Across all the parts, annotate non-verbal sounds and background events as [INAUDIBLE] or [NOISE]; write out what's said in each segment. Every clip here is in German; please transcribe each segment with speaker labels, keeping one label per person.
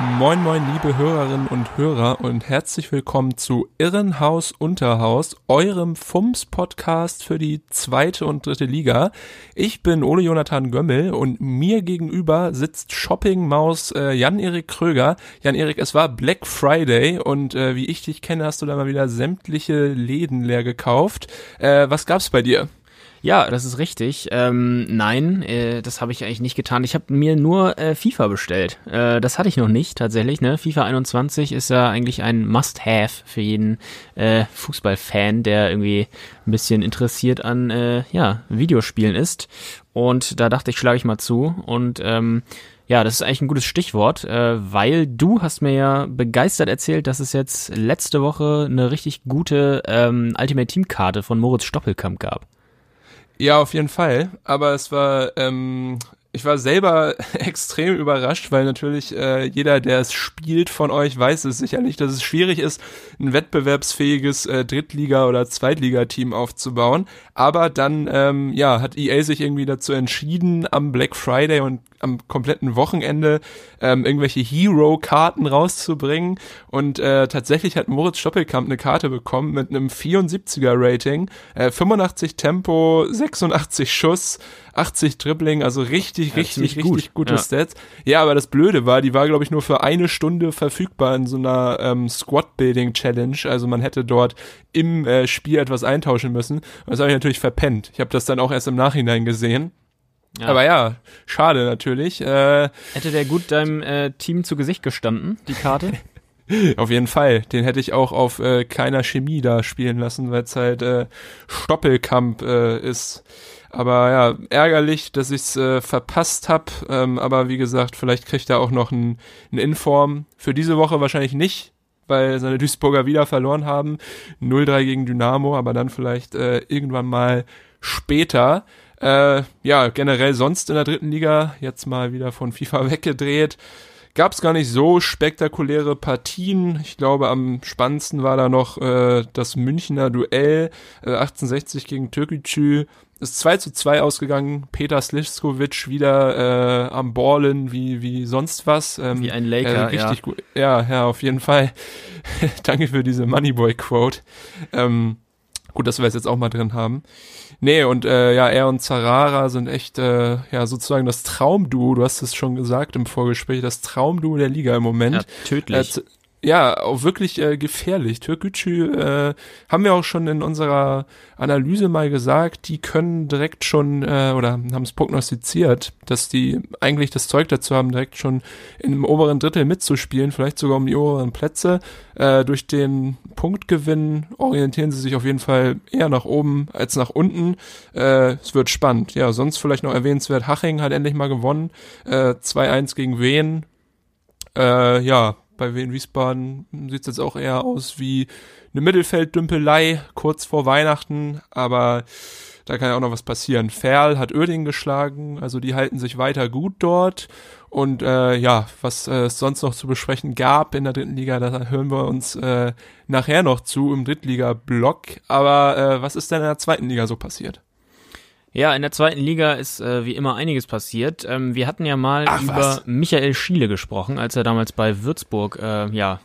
Speaker 1: Moin moin liebe Hörerinnen und Hörer und herzlich willkommen zu Irrenhaus Unterhaus, eurem FUMS Podcast für die zweite und dritte Liga. Ich bin Ole Jonathan Gömmel und mir gegenüber sitzt Shopping Maus äh, Jan-Erik Kröger. Jan-Erik, es war Black Friday und äh, wie ich dich kenne, hast du da mal wieder sämtliche Läden leer gekauft. Äh, was gab's bei dir?
Speaker 2: Ja, das ist richtig. Ähm, nein, äh, das habe ich eigentlich nicht getan. Ich habe mir nur äh, FIFA bestellt. Äh, das hatte ich noch nicht tatsächlich. Ne? FIFA 21 ist ja eigentlich ein Must-Have für jeden äh, Fußballfan, der irgendwie ein bisschen interessiert an äh, ja, Videospielen ist. Und da dachte ich, schlage ich mal zu. Und ähm, ja, das ist eigentlich ein gutes Stichwort, äh, weil du hast mir ja begeistert erzählt, dass es jetzt letzte Woche eine richtig gute ähm, Ultimate Team Karte von Moritz Stoppelkamp gab.
Speaker 1: Ja, auf jeden Fall. Aber es war, ähm, ich war selber [LAUGHS] extrem überrascht, weil natürlich äh, jeder, der es spielt von euch, weiß es sicherlich, dass es schwierig ist, ein wettbewerbsfähiges äh, Drittliga- oder Zweitligateam aufzubauen. Aber dann, ähm, ja, hat EA sich irgendwie dazu entschieden, am Black Friday und am kompletten Wochenende ähm, irgendwelche Hero-Karten rauszubringen. Und äh, tatsächlich hat Moritz Stoppelkamp eine Karte bekommen mit einem 74er-Rating, äh, 85 Tempo, 86 Schuss, 80 Dribbling, also richtig,
Speaker 2: Ja,
Speaker 1: richtig, richtig
Speaker 2: gut.
Speaker 1: gute
Speaker 2: Ja.
Speaker 1: Stats. Ja, aber das Blöde war, die war, glaube ich, nur für eine Stunde verfügbar in so einer ähm, Squad-Building-Challenge. Also man hätte dort im äh, Spiel etwas eintauschen müssen. Das habe ich natürlich verpennt. Ich habe das dann auch erst im Nachhinein gesehen.
Speaker 2: Ja.
Speaker 1: Aber ja, schade natürlich. Äh,
Speaker 2: Hätte der gut deinem äh, Team zu Gesicht gestanden, die Karte? [LAUGHS]
Speaker 1: auf jeden Fall. Den hätte ich auch auf äh, keiner Chemie da spielen lassen, weil es halt äh, Stoppelkamp äh, ist. Aber ja, ärgerlich, dass ich's äh, verpasst hab. Ähm, aber wie gesagt, vielleicht kriegt er auch noch einen einen Inform. Für diese Woche wahrscheinlich nicht, weil seine Duisburger wieder verloren haben. 0-3 gegen Dynamo, aber dann vielleicht äh, irgendwann mal später. Äh, ja, generell sonst in der dritten Liga, jetzt mal wieder von FIFA [LAUGHS] weggedreht. Gab es gar nicht so spektakuläre Partien. Ich glaube, am spannendsten war da noch äh, das Münchner Duell äh, 1860 gegen Türkgücü. Ist 2 zu 2 ausgegangen. Peter Sliskovic wieder äh, am Ballen wie, wie sonst was. Ähm,
Speaker 2: Wie ein Laker,
Speaker 1: äh, richtig gut. Ja, ja, auf jeden Fall. [LAUGHS] Danke für diese Moneyboy-Quote. Ähm, gut, dass wir es jetzt auch mal drin haben. Nee, und äh, ja, er und Zarara sind echt äh, ja sozusagen das Traumduo, du hast es schon gesagt im Vorgespräch, das Traumduo der Liga im Moment.
Speaker 2: Ja, tödlich.
Speaker 1: Äh, ja, auch wirklich äh, gefährlich. Türkgücü äh, haben wir auch schon in unserer Analyse mal gesagt, die können direkt schon äh, oder haben es prognostiziert, dass die eigentlich das Zeug dazu haben, direkt schon im oberen Drittel mitzuspielen, vielleicht sogar um die oberen Plätze. Äh, durch den Punktgewinn orientieren sie sich auf jeden Fall eher nach oben als nach unten. Äh, es wird spannend. Ja, sonst vielleicht noch erwähnenswert, Haching hat endlich mal gewonnen. Äh, 2-1 gegen Wien. Äh, ja, bei Wien Wiesbaden sieht es jetzt auch eher aus wie eine Mittelfelddümpelei kurz vor Weihnachten, aber da kann ja auch noch was passieren. Ferl hat Oerding geschlagen, also die halten sich weiter gut dort. Und äh, ja, was äh, es sonst noch zu besprechen gab in der dritten Liga, da hören wir uns äh, nachher noch zu im Drittliga-Block. Aber äh, was ist denn in der zweiten Liga so passiert?
Speaker 2: Ja, in der zweiten Liga ist äh, wie immer einiges passiert. Ähm, wir hatten ja mal
Speaker 1: Ach,
Speaker 2: über
Speaker 1: was?
Speaker 2: Michael Schiele gesprochen, als er damals bei Würzburg äh, ja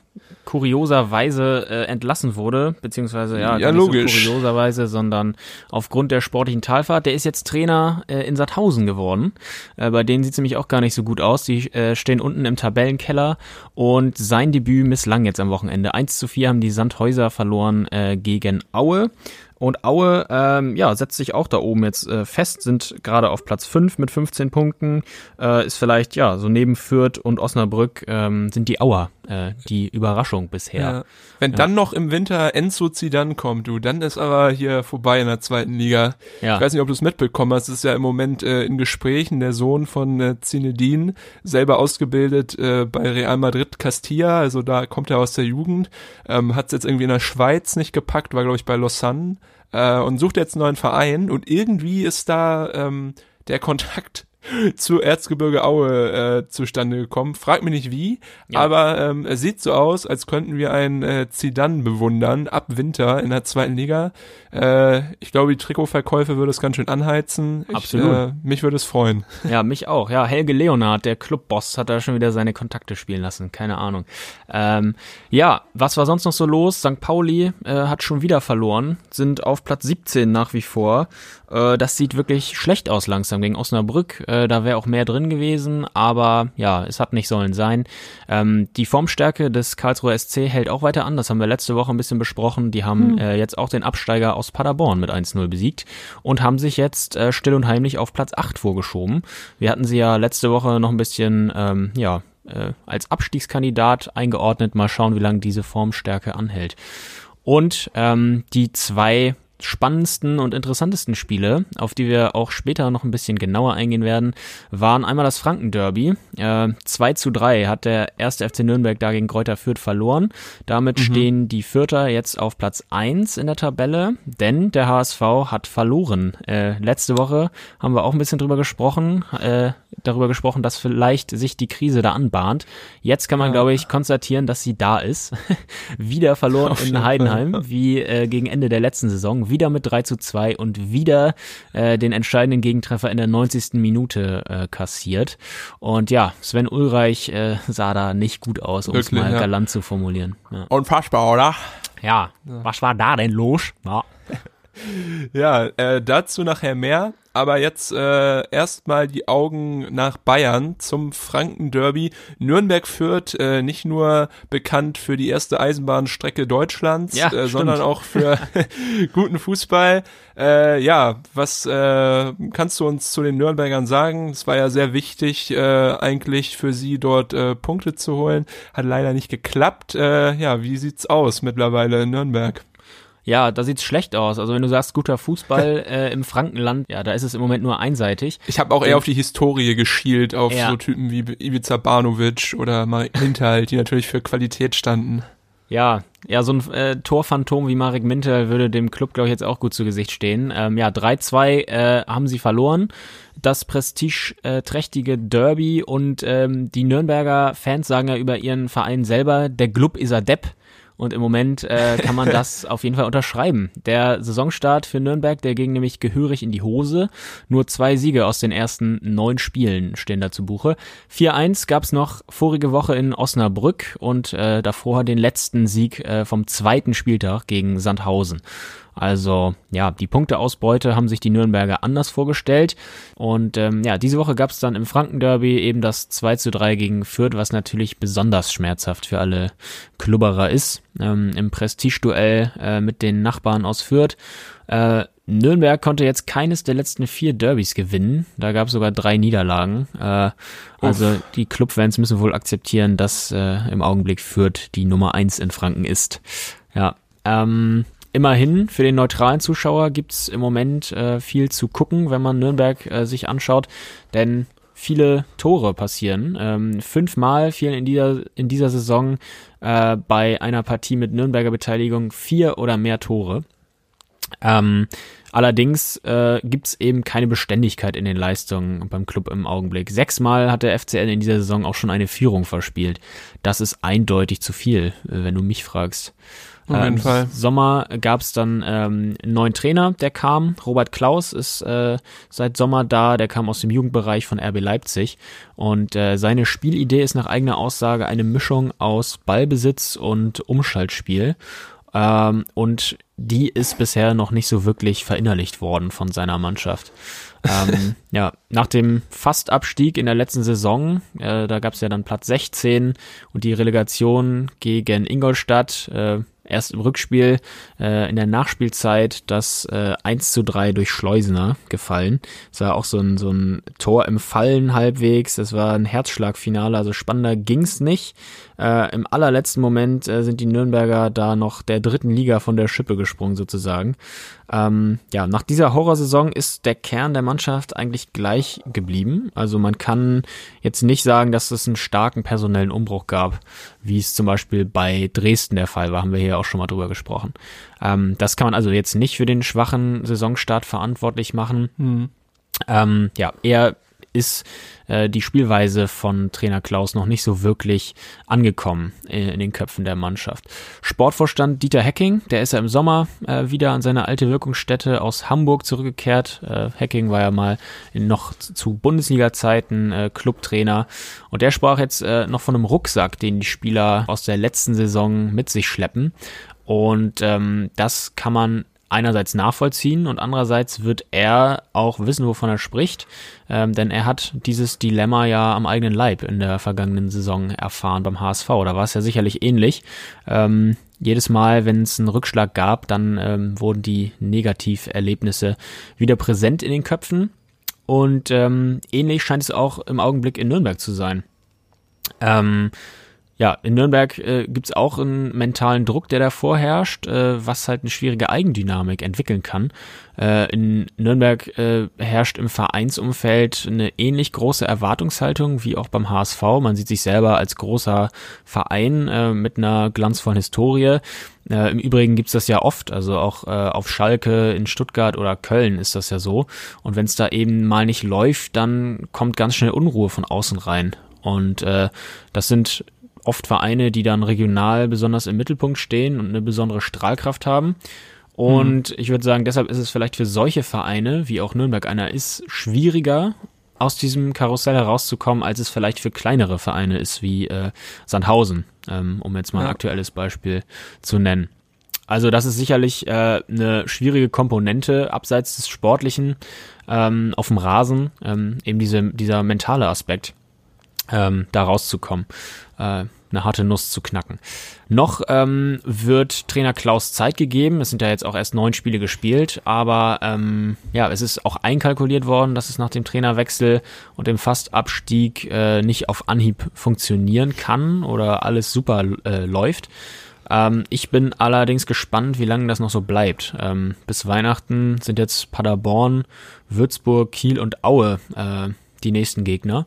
Speaker 2: kurioserweise äh, entlassen wurde, beziehungsweise ja,
Speaker 1: Ja, logisch.
Speaker 2: so kurioserweise, sondern aufgrund der sportlichen Talfahrt. Der ist jetzt Trainer äh, in Sandhausen geworden. Äh, bei denen sieht es nämlich auch gar nicht so gut aus. Die äh, stehen unten im Tabellenkeller und sein Debüt misslang jetzt am Wochenende. 1 zu 4 haben die Sandhäuser verloren äh, gegen Aue. Und Aue, ähm, ja, setzt sich auch da oben jetzt äh, fest, sind gerade auf Platz 5 mit 15 Punkten, äh, ist vielleicht, ja, so neben Fürth und Osnabrück ähm, sind die Auer äh, die Überraschung bisher. Ja.
Speaker 1: Wenn ja. dann noch im Winter Enzo Zidane kommt, du, dann ist aber hier vorbei in der zweiten Liga. Ja. Ich weiß nicht, ob du es mitbekommen hast, es ist ja im Moment äh, in Gesprächen der Sohn von äh, Zinedine, selber ausgebildet äh, bei Real Madrid Castilla, also da kommt er aus der Jugend, ähm, hat es jetzt irgendwie in der Schweiz nicht gepackt, war glaube ich bei Lausanne äh, und sucht jetzt einen neuen Verein und irgendwie ist da ähm, der Kontakt [LAUGHS] zu Erzgebirge Aue äh, zustande gekommen. Frag mich nicht wie, ja. aber ähm, es sieht so aus, als könnten wir einen äh, Zidane bewundern ab Winter in der zweiten Liga. Äh, ich glaube, die Trikotverkäufe würde es ganz schön anheizen.
Speaker 2: Absolut.
Speaker 1: Ich, äh, mich würde es freuen. [LAUGHS]
Speaker 2: Ja, mich auch. Ja, Helge Leonard, der Clubboss, hat da schon wieder seine Kontakte spielen lassen. Keine Ahnung. Ähm, ja, was war sonst noch so los? St. Pauli äh, hat schon wieder verloren, sind auf Platz 17 nach wie vor. Äh, das sieht wirklich schlecht aus langsam gegen Osnabrück. Äh, da wäre auch mehr drin gewesen, aber ja, es hat nicht sollen sein. Ähm, die Formstärke des Karlsruher SC hält auch weiter an. Das haben wir letzte Woche ein bisschen besprochen. Die haben hm. äh, jetzt auch den Absteiger aus Paderborn mit 1-0 besiegt und haben sich jetzt äh, still und heimlich auf Platz 8 vorgeschoben. Wir hatten sie ja letzte Woche noch ein bisschen, ähm, ja, äh, als Abstiegskandidat eingeordnet. Mal schauen, wie lange diese Formstärke anhält. Und ähm, die zwei spannendsten und interessantesten Spiele, auf die wir auch später noch ein bisschen genauer eingehen werden, waren einmal das Franken-Derby. Äh, 2 zu 3 hat der erste FC Nürnberg da gegen Kräuter Fürth verloren. Damit mhm. stehen die Fürther jetzt auf Platz 1 in der Tabelle, denn der HSV hat verloren. Äh, letzte Woche haben wir auch ein bisschen drüber gesprochen, äh, darüber gesprochen, dass vielleicht sich die Krise da anbahnt. Jetzt kann man, ja. glaube ich, konstatieren, dass sie da ist. [LAUGHS] Wieder verloren auf in Heidenheim, wie äh, gegen Ende der letzten Saison wieder mit 3 zu 2 und wieder äh, den entscheidenden Gegentreffer in der 90. Minute äh, kassiert. Und ja, Sven Ulreich äh, sah da nicht gut aus, um es mal ja. galant zu formulieren.
Speaker 1: Ja. Unfassbar, oder?
Speaker 2: Ja, was war da denn los? Ja.
Speaker 1: Ja, äh, dazu nachher mehr aber jetzt äh, erstmal die Augen nach Bayern zum Franken-Derby. Nürnberg führt äh, nicht nur bekannt für die erste Eisenbahnstrecke Deutschlands, ja, äh, sondern auch für [LAUGHS] guten Fußball. Äh, ja, was äh, kannst du uns zu den Nürnbergern sagen? Es war ja sehr wichtig, äh, eigentlich für sie dort äh, Punkte zu holen. Hat leider nicht geklappt. Äh, ja, wie sieht's aus mittlerweile in Nürnberg?
Speaker 2: Ja, da sieht's schlecht aus. Also wenn du sagst, guter Fußball [LAUGHS] äh, im Frankenland, ja, da ist es im Moment nur einseitig.
Speaker 1: Ich habe auch eher auf die Historie geschielt, auf ja. so Typen wie Ivica Banovic oder Marek Hinterhalt, die natürlich für Qualität standen.
Speaker 2: Ja, ja, so ein äh, Torphantom wie Marek Minter würde dem Club, glaube ich, jetzt auch gut zu Gesicht stehen. Ähm, ja, 3-2 äh, haben sie verloren. Das prestigeträchtige Derby und ähm, die Nürnberger Fans sagen ja über ihren Verein selber, der Club ist a Depp. Und im Moment äh, kann man das [LAUGHS] auf jeden Fall unterschreiben. Der Saisonstart für Nürnberg, der ging nämlich gehörig in die Hose. Nur zwei Siege aus den ersten neun Spielen stehen da zu Buche. 4-1 gab's noch vorige Woche in Osnabrück und äh, davor den letzten Sieg äh, vom zweiten Spieltag gegen Sandhausen. Also ja, die Punkteausbeute haben sich die Nürnberger anders vorgestellt. Und ähm, ja, diese Woche gab es dann im Franken-Derby eben das 2 zu 3 gegen Fürth, was natürlich besonders schmerzhaft für alle Klubberer ist. Ähm, Im Prestigeduell äh, mit den Nachbarn aus Fürth. Äh, Nürnberg konnte jetzt keines der letzten vier Derbys gewinnen. Da gab es sogar drei Niederlagen. Äh, also Uff. die Clubfans müssen wohl akzeptieren, dass äh, im Augenblick Fürth die Nummer eins in Franken ist. Ja, ähm, Immerhin, für den neutralen Zuschauer gibt's im Moment äh, viel zu gucken, wenn man Nürnberg äh, sich anschaut, denn viele Tore passieren. Ähm, fünfmal fielen in dieser, in dieser Saison äh, bei einer Partie mit Nürnberger Beteiligung vier oder mehr Tore. Ähm, allerdings äh, gibt eben keine Beständigkeit in den Leistungen beim Club im Augenblick. Sechsmal hat der FCL in dieser Saison auch schon eine Führung verspielt. Das ist eindeutig zu viel, äh, wenn du mich fragst.
Speaker 1: Auf jeden ähm, Fall.
Speaker 2: Sommer gab es dann ähm, einen neuen Trainer, der kam. Robert Klaus ist äh, seit Sommer da. Der kam aus dem Jugendbereich von RB Leipzig. Und äh, seine Spielidee ist nach eigener Aussage eine Mischung aus Ballbesitz und Umschaltspiel. Ähm, und die ist bisher noch nicht so wirklich verinnerlicht worden von seiner Mannschaft. ähm, [LAUGHS] ja, nach dem Fastabstieg in der letzten Saison, äh, da gab es ja dann Platz 16 und die Relegation gegen Ingolstadt, äh, erst im Rückspiel äh, in der Nachspielzeit das äh, 1 zu 3 durch Schleusener gefallen. Es war auch so ein, so ein Tor im Fallen halbwegs. Das war ein Herzschlagfinale, also spannender ging's nicht. Äh, Im allerletzten Moment äh, sind die Nürnberger da noch der dritten Liga von der Schippe gesprungen sozusagen. Ähm, ja, nach dieser Horrorsaison ist der Kern der Mannschaft eigentlich gleich geblieben. Also man kann jetzt nicht sagen, dass es einen starken personellen Umbruch gab, wie es zum Beispiel bei Dresden der Fall war, haben wir hier auch schon mal drüber gesprochen. Ähm, das kann man also jetzt nicht für den schwachen Saisonstart verantwortlich machen.
Speaker 1: Hm.
Speaker 2: Ähm, ja, eher ist äh, die Spielweise von Trainer Klaus noch nicht so wirklich angekommen in, in, den Köpfen der Mannschaft. Sportvorstand Dieter Hecking, der ist ja im Sommer äh, wieder an seine alte Wirkungsstätte aus Hamburg zurückgekehrt. Äh, Hecking war ja mal in, noch zu Bundesliga-Zeiten äh, Clubtrainer und der sprach jetzt äh, noch von einem Rucksack, den die Spieler aus der letzten Saison mit sich schleppen. Und ähm, das kann man einerseits nachvollziehen und andererseits wird er auch wissen, wovon er spricht, ähm, denn er hat dieses Dilemma ja am eigenen Leib in der vergangenen Saison erfahren beim HSV. Da war es ja sicherlich ähnlich. Ähm, jedes Mal, wenn es einen Rückschlag gab, dann ähm, wurden die Negativerlebnisse wieder präsent in den Köpfen und ähm, ähnlich scheint es auch im Augenblick in Nürnberg zu sein. Ähm, ja, in Nürnberg äh, gibt auch einen mentalen Druck, der da vorherrscht, äh, was halt eine schwierige Eigendynamik entwickeln kann. Äh, in Nürnberg äh, herrscht im Vereinsumfeld eine ähnlich große Erwartungshaltung wie auch beim HSV. Man sieht sich selber als großer Verein äh, mit einer glanzvollen Historie. Äh, Im Übrigen gibt's das ja oft, also auch äh, auf Schalke, in Stuttgart oder Köln ist das ja so. Und wenn es da eben mal nicht läuft, dann kommt ganz schnell Unruhe von außen rein. Und äh, das sind oft Vereine, die dann regional besonders im Mittelpunkt stehen und eine besondere Strahlkraft haben. Und mhm. ich würde sagen, deshalb ist es vielleicht für solche Vereine, wie auch Nürnberg einer ist, schwieriger aus diesem Karussell herauszukommen, als es vielleicht für kleinere Vereine ist, wie äh, Sandhausen, ähm, um jetzt mal ein aktuelles Beispiel zu nennen. Also das ist sicherlich äh, eine schwierige Komponente abseits des Sportlichen ähm, auf dem Rasen, ähm, eben diese, dieser mentale Aspekt, ähm, da rauszukommen. Äh, eine harte Nuss zu knacken. Noch ähm, wird Trainer Klaus Zeit gegeben. Es sind ja jetzt auch erst neun Spiele gespielt, aber ähm, ja, es ist auch einkalkuliert worden, dass es nach dem Trainerwechsel und dem Fastabstieg äh, nicht auf Anhieb funktionieren kann oder alles super äh, läuft. Ähm, ich bin allerdings gespannt, wie lange das noch so bleibt. Ähm, bis Weihnachten sind jetzt Paderborn, Würzburg, Kiel und Aue äh, die nächsten Gegner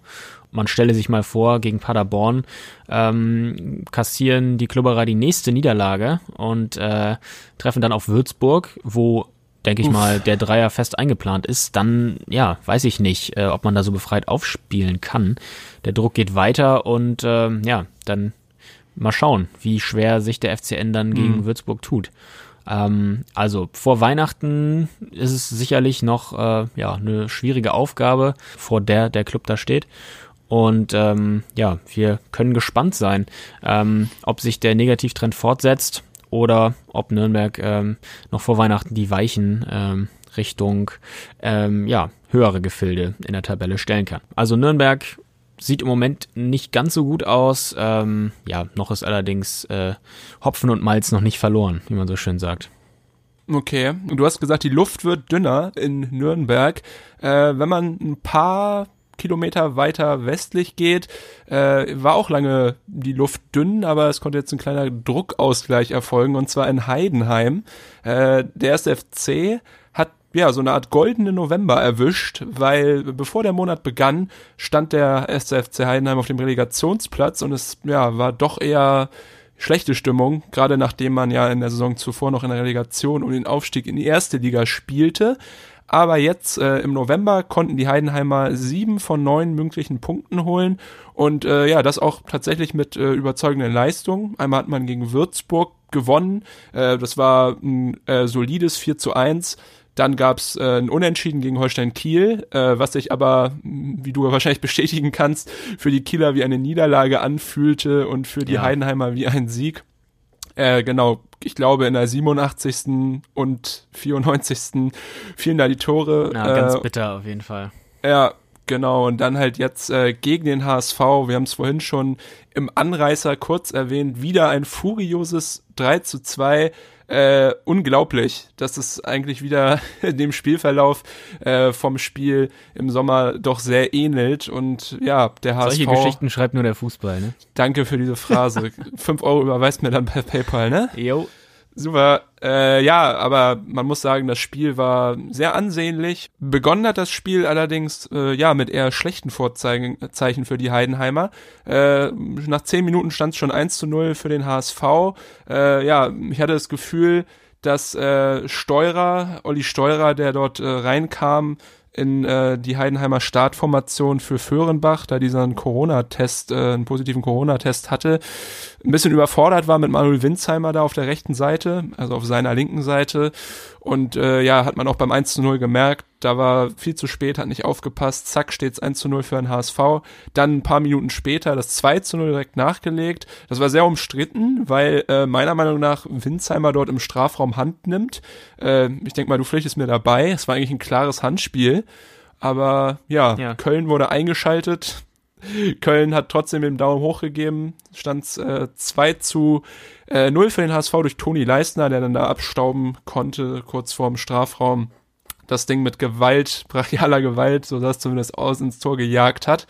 Speaker 2: man stelle sich mal vor, gegen Paderborn ähm, kassieren die Klubberer die nächste Niederlage und äh, treffen dann auf Würzburg, wo denke ich Uff. mal, der Dreier fest eingeplant ist, dann, ja, weiß ich nicht, äh, ob man da so befreit aufspielen kann. Der Druck geht weiter und äh, ja, dann mal schauen, wie schwer sich der FCN dann gegen mhm. Würzburg tut. Ähm, also vor Weihnachten ist es sicherlich noch äh, ja eine schwierige Aufgabe, vor der der Club da steht. Und ähm, ja, wir können gespannt sein, ähm, ob sich der Negativtrend fortsetzt oder ob Nürnberg ähm, noch vor Weihnachten die Weichen ähm, Richtung ähm, ja, höhere Gefilde in der Tabelle stellen kann. Also Nürnberg sieht im Moment nicht ganz so gut aus. Ähm, ja, noch ist allerdings äh, Hopfen und Malz noch nicht verloren, wie man so schön sagt.
Speaker 1: Okay, du hast gesagt, die Luft wird dünner in Nürnberg. Äh, wenn man ein paar Kilometer weiter westlich geht, äh, war auch lange die Luft dünn, aber es konnte jetzt ein kleiner Druckausgleich erfolgen und zwar in Heidenheim. Äh, der erste FC hat ja so eine Art goldene November erwischt, weil bevor der Monat begann, stand der erste FC Heidenheim auf dem Relegationsplatz und es ja war doch eher schlechte Stimmung, gerade nachdem man ja in der Saison zuvor noch in der Relegation um den Aufstieg in die erste Liga spielte. Aber jetzt äh, im November konnten die Heidenheimer sieben von neun möglichen Punkten holen und äh, ja, das auch tatsächlich mit äh, überzeugenden Leistungen. Einmal hat man gegen Würzburg gewonnen, äh, das war ein äh, solides 4 zu 1. Dann gab's äh, ein Unentschieden gegen Holstein Kiel, äh, was sich aber, wie du wahrscheinlich [LAUGHS] bestätigen kannst, für die Kieler wie eine Niederlage anfühlte und für die ja. Heidenheimer wie ein Sieg. Äh, genau, ich glaube in der 87. und 94. fielen da die Tore.
Speaker 2: Ja, ganz äh, bitter auf jeden Fall.
Speaker 1: Ja, Genau, und dann halt jetzt äh, gegen den HSV, wir haben es vorhin schon im Anreißer kurz erwähnt, wieder ein furioses 3 zu 2 äh, unglaublich, dass es eigentlich wieder [LAUGHS] dem Spielverlauf äh, vom Spiel im Sommer doch sehr ähnelt. Und ja, der HSV.
Speaker 2: Solche Geschichten schreibt nur der Fußball, ne?
Speaker 1: Danke für diese Phrase. [LAUGHS] Fünf Euro überweist mir dann per PayPal, ne?
Speaker 2: Jo.
Speaker 1: Super. Äh, ja, aber man muss sagen, das Spiel war sehr ansehnlich. Begonnen hat das Spiel allerdings äh, ja mit eher schlechten Vorzeichen für die Heidenheimer. Äh, nach zehn Minuten stand es schon 1 zu 0 für den HSV. Äh, ja, ich hatte das Gefühl, dass äh, Steurer, Olli Steurer, der dort äh, reinkam, in äh, die Heidenheimer Startformation für Föhrenbach, da dieser einen Corona-Test, äh, einen positiven Corona-Test hatte, ein bisschen überfordert war mit Manuel Winzheimer da auf der rechten Seite, also auf seiner linken Seite. Und äh, ja, hat man auch beim 1 zu 0 gemerkt, da war viel zu spät, hat nicht aufgepasst, zack, steht's 1 zu 0 für den HSV. Dann ein paar Minuten später das 2 zu 0 direkt nachgelegt. Das war sehr umstritten, weil äh, meiner Meinung nach Winzheimer dort im Strafraum Hand nimmt. Äh, ich denke mal, du pflichtest mir dabei. Es war eigentlich ein klares Handspiel. Aber ja, ja. Köln wurde eingeschaltet. Köln hat trotzdem den Daumen hoch gegeben. Stand äh, 2 zu äh, 0 für den HSV durch Toni Leistner, der dann da abstauben konnte, kurz vorm Strafraum. Das Ding mit Gewalt, brachialer Gewalt, so das zumindest aus ins Tor gejagt hat.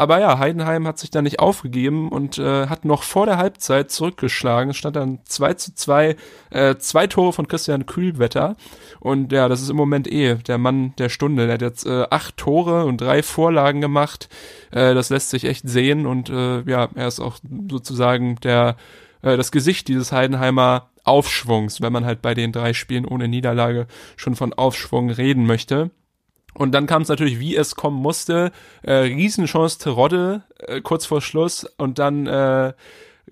Speaker 1: Aber ja, Heidenheim hat sich da nicht aufgegeben und äh, hat noch vor der Halbzeit zurückgeschlagen. Es stand dann 2 zu 2, äh, zwei Tore von Christian Kühlwetter. Und ja, das ist im Moment eh der Mann der Stunde. Der hat jetzt äh, acht Tore und drei Vorlagen gemacht. Äh, das lässt sich echt sehen und äh, ja, er ist auch sozusagen der äh, das Gesicht dieses Heidenheimer Aufschwungs, wenn man halt bei den drei Spielen ohne Niederlage schon von Aufschwung reden möchte. Und dann kam es natürlich, wie es kommen musste. Äh, Riesenchance Terodde äh, kurz vor Schluss und dann äh,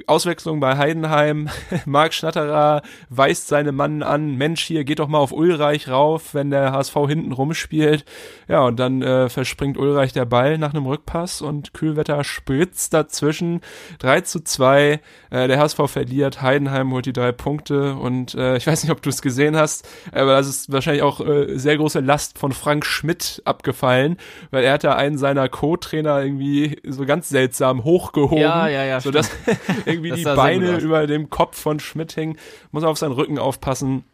Speaker 1: Auswechslung bei Heidenheim. [LAUGHS] Marc Schnatterer weist seine Mann an, Mensch, hier geht doch mal auf Ulreich rauf, wenn der HSV hinten rumspielt. Ja, und dann äh, verspringt Ulreich der Ball nach einem Rückpass und Kühlwetter spritzt dazwischen. 3 zu 2. Äh, der HSV verliert, Heidenheim holt die drei Punkte und äh, ich weiß nicht, ob du es gesehen hast, aber das ist wahrscheinlich auch äh, sehr große Last von Frank Schmidt abgefallen, weil er hat da einen seiner Co-Trainer irgendwie so ganz seltsam hochgehoben,
Speaker 2: ja, ja, ja,
Speaker 1: sodass [LAUGHS] irgendwie die Beine über dem Kopf von Schmidt hängen, muss auf seinen Rücken aufpassen.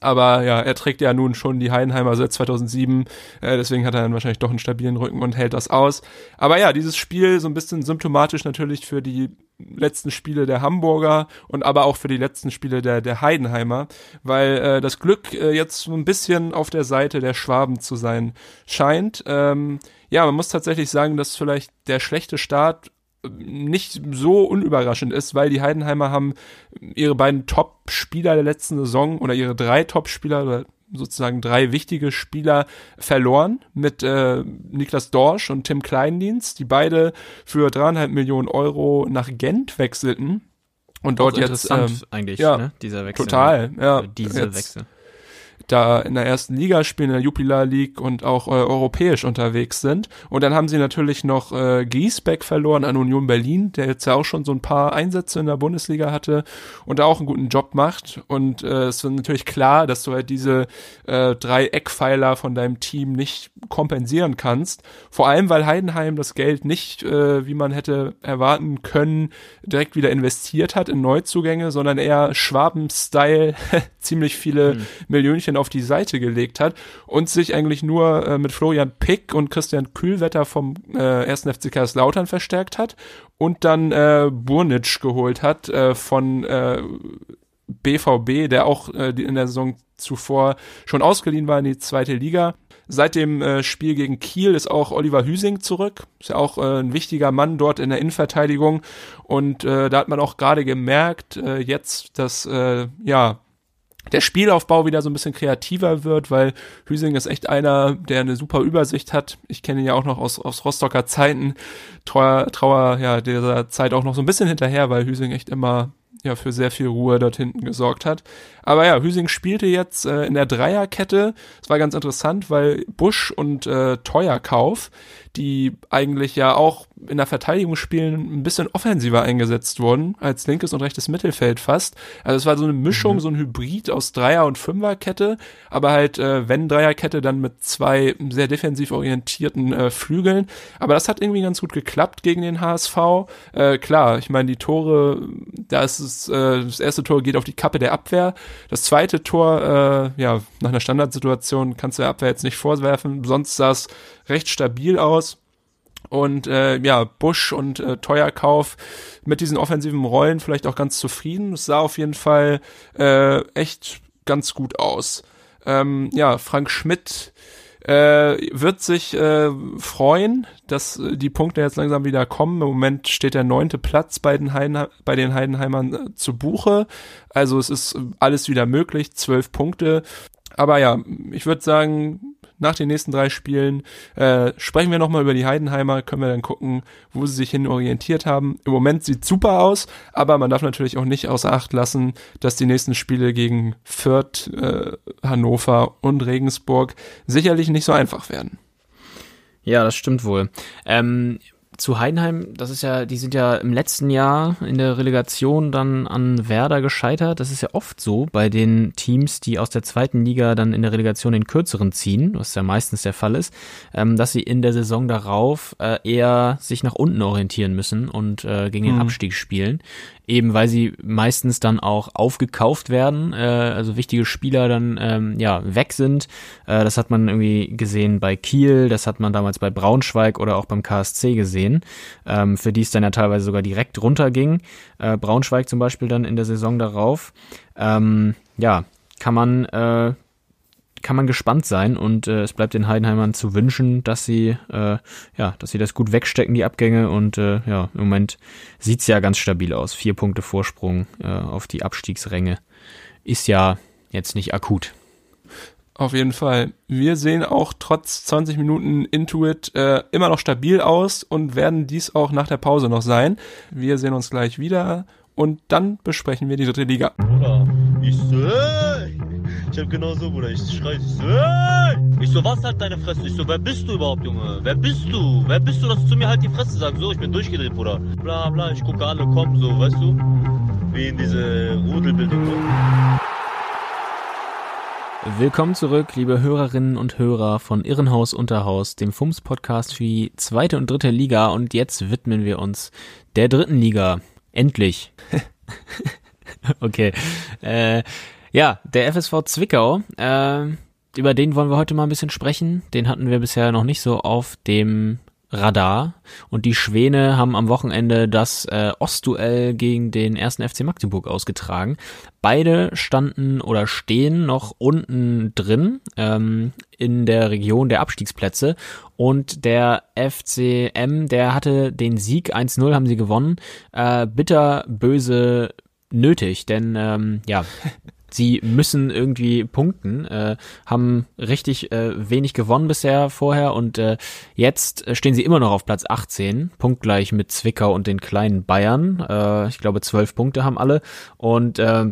Speaker 1: Aber ja, er trägt ja nun schon die Heidenheimer seit 2007, äh, deswegen hat er dann wahrscheinlich doch einen stabilen Rücken und hält das aus. Aber ja, dieses Spiel so ein bisschen symptomatisch natürlich für die letzten Spiele der Hamburger und aber auch für die letzten Spiele der, der Heidenheimer, weil äh, das Glück äh, jetzt so ein bisschen auf der Seite der Schwaben zu sein scheint. Ähm, ja, man muss tatsächlich sagen, dass vielleicht der schlechte Start nicht so unüberraschend ist, weil die Heidenheimer haben ihre beiden Top-Spieler der letzten Saison oder ihre drei Top-Spieler oder sozusagen drei wichtige Spieler verloren mit äh, Niklas Dorsch und Tim Kleindienst, die beide für dreieinhalb Millionen Euro nach Gent wechselten. Und dort jetzt ähm,
Speaker 2: eigentlich
Speaker 1: ja,
Speaker 2: ne, dieser Wechsel.
Speaker 1: total ja
Speaker 2: diese
Speaker 1: jetzt,
Speaker 2: Wechsel
Speaker 1: da in der ersten Liga spielen, in der Jupiler League und auch äh, europäisch unterwegs sind. Und dann haben sie natürlich noch äh, Giesbeck verloren an Union Berlin, der jetzt ja auch schon so ein paar Einsätze in der Bundesliga hatte und da auch einen guten Job macht. Und äh, es ist natürlich klar, dass du halt diese äh, drei Eckpfeiler von deinem Team nicht kompensieren kannst. Vor allem, weil Heidenheim das Geld nicht, äh, wie man hätte erwarten können, direkt wieder investiert hat in Neuzugänge, sondern eher Schwaben-Style [LAUGHS] ziemlich viele hm. Millionchen bisschen auf die Seite gelegt hat und sich eigentlich nur äh, mit Florian Pick und Christian Kühlwetter vom äh, 1. FC Kaiserslautern verstärkt hat und dann äh, Burnic geholt hat äh, von äh, BVB, der auch äh, in der Saison zuvor schon ausgeliehen war in die zweite Liga. Seit dem äh, Spiel gegen Kiel ist auch Oliver Hüsing zurück. Ist ja auch äh, ein wichtiger Mann dort in der Innenverteidigung. Und äh, da hat man auch gerade gemerkt, äh, jetzt, dass äh, ja der Spielaufbau wieder so ein bisschen kreativer wird, weil Hüsing ist echt einer, der eine super Übersicht hat. Ich kenne ihn ja auch noch aus, aus Rostocker Zeiten. Trauer, Trauer ja dieser Zeit auch noch so ein bisschen hinterher, weil Hüsing echt immer ja für sehr viel Ruhe dort hinten gesorgt hat. Aber ja, Hüsing spielte jetzt äh, in der Dreierkette. Es war ganz interessant, weil Busch und äh, Teuerkauf, die eigentlich ja auch in der Verteidigung spielen, ein bisschen offensiver eingesetzt wurden, als linkes und rechtes Mittelfeld fast. Also es war so eine Mischung, mhm. so ein Hybrid aus Dreier- und Fünferkette, aber halt, äh, wenn Dreierkette, dann mit zwei sehr defensiv orientierten äh, Flügeln. Aber das hat irgendwie ganz gut geklappt gegen den HSV. Äh, klar, ich meine, die Tore, da ist es, äh, das erste Tor geht auf die Kappe der Abwehr. Das zweite Tor, äh, ja, nach einer Standardsituation kannst du der Abwehr jetzt nicht vorwerfen. Sonst sah es recht stabil aus. Und äh, ja, Busch und äh, Teuerkauf mit diesen offensiven Rollen vielleicht auch ganz zufrieden. Es sah auf jeden Fall äh, echt ganz gut aus. Ähm, ja, Frank Schmidt äh, wird sich äh, freuen, dass äh, die Punkte jetzt langsam wieder kommen. Im Moment steht der neunte Platz bei den, Heiden, bei den Heidenheimern äh, zu Buche. Also es ist alles wieder möglich, zwölf Punkte. Aber ja, ich würde sagen, nach den nächsten drei Spielen äh, sprechen wir nochmal über die Heidenheimer, können wir dann gucken, wo sie sich hin orientiert haben. Im Moment sieht super aus, aber man darf natürlich auch nicht außer Acht lassen, dass die nächsten Spiele gegen Fürth, äh, Hannover und Regensburg sicherlich nicht so einfach werden.
Speaker 2: Ja, das stimmt wohl. Ähm, zu Heidenheim, das ist ja, die sind ja im letzten Jahr in der Relegation dann an Werder gescheitert. Das ist ja oft so bei den Teams, die aus der zweiten Liga dann in der Relegation den kürzeren ziehen, was ja meistens der Fall ist, ähm, dass sie in der Saison darauf äh, eher sich nach unten orientieren müssen und äh, gegen den mhm. Abstieg spielen eben weil sie meistens dann auch aufgekauft werden, äh, also wichtige Spieler dann ähm, ja weg sind. Äh, das hat man irgendwie gesehen bei Kiel, das hat man damals bei Braunschweig oder auch beim KSC gesehen, ähm, für die es dann ja teilweise sogar direkt runterging. Äh, Braunschweig zum Beispiel dann in der Saison darauf. Ähm, ja, kann man äh, kann man gespannt sein und äh, es bleibt den Heidenheimern zu wünschen, dass sie äh, ja, dass sie das gut wegstecken die Abgänge und äh, ja im Moment sieht's ja ganz stabil aus. Vier Punkte Vorsprung äh, auf die Abstiegsränge ist ja jetzt nicht akut.
Speaker 1: Auf jeden Fall. Wir sehen auch trotz 20 Minuten Intuit äh, immer noch stabil aus und werden dies auch nach der Pause noch sein. Wir sehen uns gleich wieder und dann besprechen wir die dritte Liga.
Speaker 3: Bruder, ich so, ich hab genau so, Bruder. Ich schrei, ich so! Ich so, was halt deine Fresse? Ich so, wer bist du überhaupt, Junge? Wer bist du? Wer bist du, dass du zu mir halt die Fresse sagst? So, ich bin durchgedreht, Bruder. Bla, bla, ich gucke alle kommen, so, weißt du? Wie in diese Rudelbildung, so.
Speaker 2: Willkommen zurück, liebe Hörerinnen und Hörer von Irrenhaus Unterhaus, dem FUMS-Podcast für die zweite und dritte Liga. Und jetzt widmen wir uns der dritten Liga. Endlich. [LAUGHS] okay. Äh, ja, der FSV Zwickau, äh, über den wollen wir heute mal ein bisschen sprechen. Den hatten wir bisher noch nicht so auf dem Radar. Und die Schwäne haben am Wochenende das äh, Ostduell gegen den ersten FC Magdeburg ausgetragen. Beide standen oder stehen noch unten drin ähm, in der Region der Abstiegsplätze. Und der FCM, der hatte den Sieg 1-0, haben sie gewonnen. Äh, bitter böse nötig, denn ähm, ja, sie müssen irgendwie punkten, äh, haben richtig äh, wenig gewonnen bisher vorher und äh, jetzt stehen sie immer noch auf Platz 18, punktgleich mit Zwickau und den kleinen Bayern. Äh, ich glaube, zwölf Punkte haben alle und äh,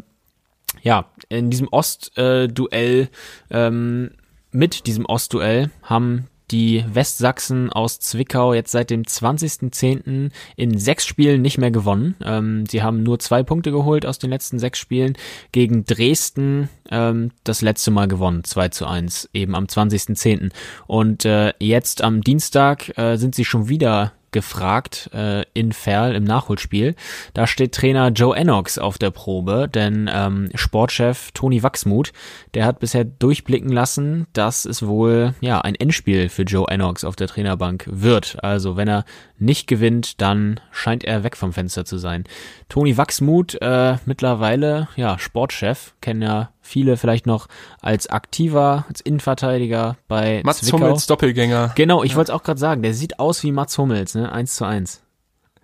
Speaker 2: ja, in diesem Ostduell, äh, ähm, mit diesem Ostduell haben die Westsachsen aus Zwickau jetzt seit dem 20.10. in sechs Spielen nicht mehr gewonnen. Ähm, sie haben nur zwei Punkte geholt aus den letzten sechs Spielen. Gegen Dresden ähm, das letzte Mal gewonnen, 2 zu 1, eben am 20.10. Und äh, jetzt am Dienstag äh, sind sie schon wieder gefragt äh, in Ferl im Nachholspiel. Da steht Trainer Joe Ennox auf der Probe, denn ähm, Sportchef Toni Wachsmuth, der hat bisher durchblicken lassen, dass es wohl ja ein Endspiel für Joe Ennox auf der Trainerbank wird. Also wenn er nicht gewinnt, dann scheint er weg vom Fenster zu sein. Toni Wachsmuth, äh, mittlerweile ja Sportchef, kennen ja viele vielleicht noch als aktiver, als Innenverteidiger bei
Speaker 1: Mats
Speaker 2: Zwickau.
Speaker 1: Hummels Doppelgänger.
Speaker 2: Genau, ich ja. wollte es auch gerade sagen, der sieht aus wie Mats Hummels, ne? Eins zu eins.